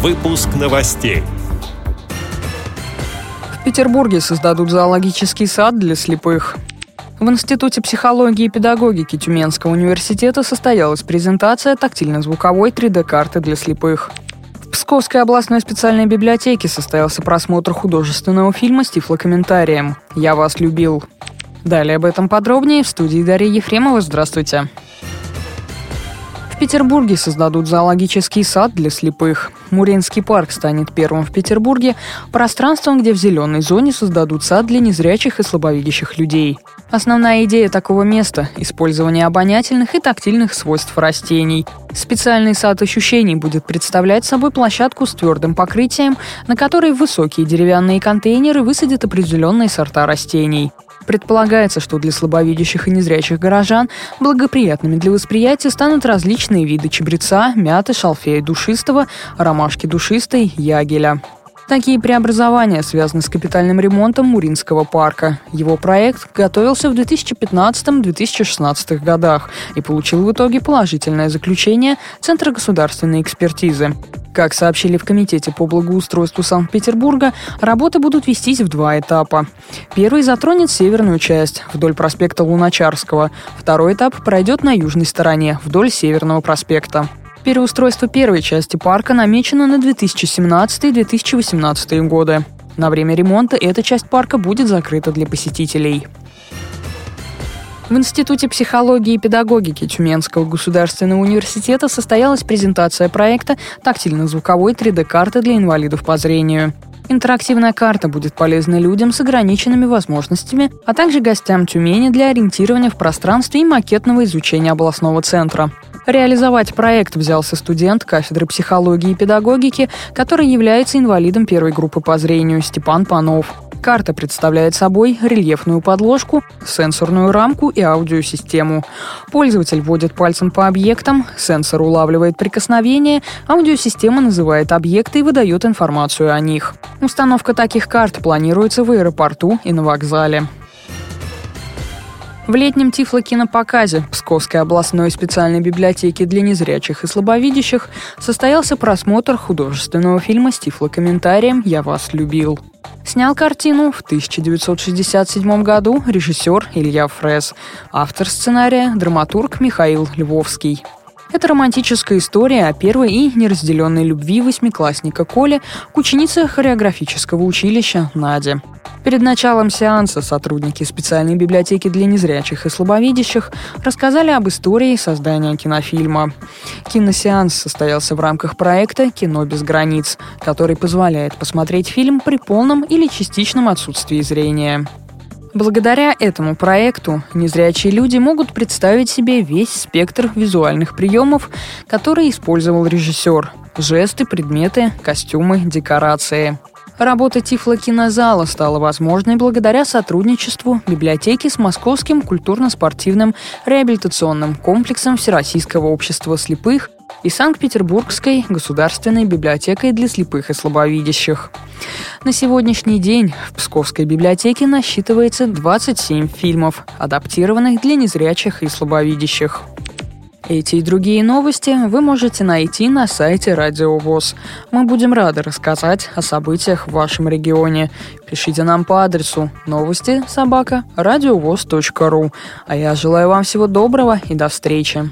Выпуск новостей. В Петербурге создадут зоологический сад для слепых. В Институте психологии и педагогики Тюменского университета состоялась презентация тактильно-звуковой 3D-карты для слепых. В Псковской областной специальной библиотеке состоялся просмотр художественного фильма с тифлокомментарием «Я вас любил». Далее об этом подробнее в студии Дарья Ефремова. Здравствуйте. В Петербурге создадут зоологический сад для слепых. Муренский парк станет первым в Петербурге пространством, где в зеленой зоне создадут сад для незрячих и слабовидящих людей. Основная идея такого места – использование обонятельных и тактильных свойств растений. Специальный сад ощущений будет представлять собой площадку с твердым покрытием, на которой высокие деревянные контейнеры высадят определенные сорта растений. Предполагается, что для слабовидящих и незрячих горожан благоприятными для восприятия станут различные виды чабреца, мяты, шалфея душистого, ромашки душистой, ягеля. Такие преобразования связаны с капитальным ремонтом Муринского парка. Его проект готовился в 2015-2016 годах и получил в итоге положительное заключение Центра государственной экспертизы. Как сообщили в Комитете по благоустройству Санкт-Петербурга, работы будут вестись в два этапа. Первый затронет северную часть, вдоль проспекта Луначарского. Второй этап пройдет на южной стороне, вдоль Северного проспекта. Переустройство первой части парка намечено на 2017-2018 годы. На время ремонта эта часть парка будет закрыта для посетителей. В Институте психологии и педагогики Тюменского государственного университета состоялась презентация проекта тактильно-звуковой 3D-карты для инвалидов по зрению. Интерактивная карта будет полезна людям с ограниченными возможностями, а также гостям Тюмени для ориентирования в пространстве и макетного изучения областного центра. Реализовать проект взялся студент кафедры психологии и педагогики, который является инвалидом первой группы по зрению Степан Панов. Карта представляет собой рельефную подложку, сенсорную рамку и аудиосистему. Пользователь вводит пальцем по объектам, сенсор улавливает прикосновение, аудиосистема называет объекты и выдает информацию о них. Установка таких карт планируется в аэропорту и на вокзале. В летнем тифлокинопоказе Псковской областной специальной библиотеки для незрячих и слабовидящих состоялся просмотр художественного фильма с тифлокомментарием «Я вас любил». Снял картину в 1967 году режиссер Илья Фрес, автор сценария – драматург Михаил Львовский. Это романтическая история о первой и неразделенной любви восьмиклассника Коли к ученице хореографического училища Наде – Перед началом сеанса сотрудники специальной библиотеки для незрячих и слабовидящих рассказали об истории создания кинофильма. Киносеанс состоялся в рамках проекта «Кино без границ», который позволяет посмотреть фильм при полном или частичном отсутствии зрения. Благодаря этому проекту незрячие люди могут представить себе весь спектр визуальных приемов, которые использовал режиссер – жесты, предметы, костюмы, декорации – Работа Тифлокинозала стала возможной благодаря сотрудничеству библиотеки с Московским культурно-спортивным реабилитационным комплексом Всероссийского общества слепых и Санкт-Петербургской государственной библиотекой для слепых и слабовидящих. На сегодняшний день в Псковской библиотеке насчитывается 27 фильмов, адаптированных для незрячих и слабовидящих. Эти и другие новости вы можете найти на сайте Радио ВОЗ. Мы будем рады рассказать о событиях в вашем регионе. Пишите нам по адресу новости собака ру. А я желаю вам всего доброго и до встречи.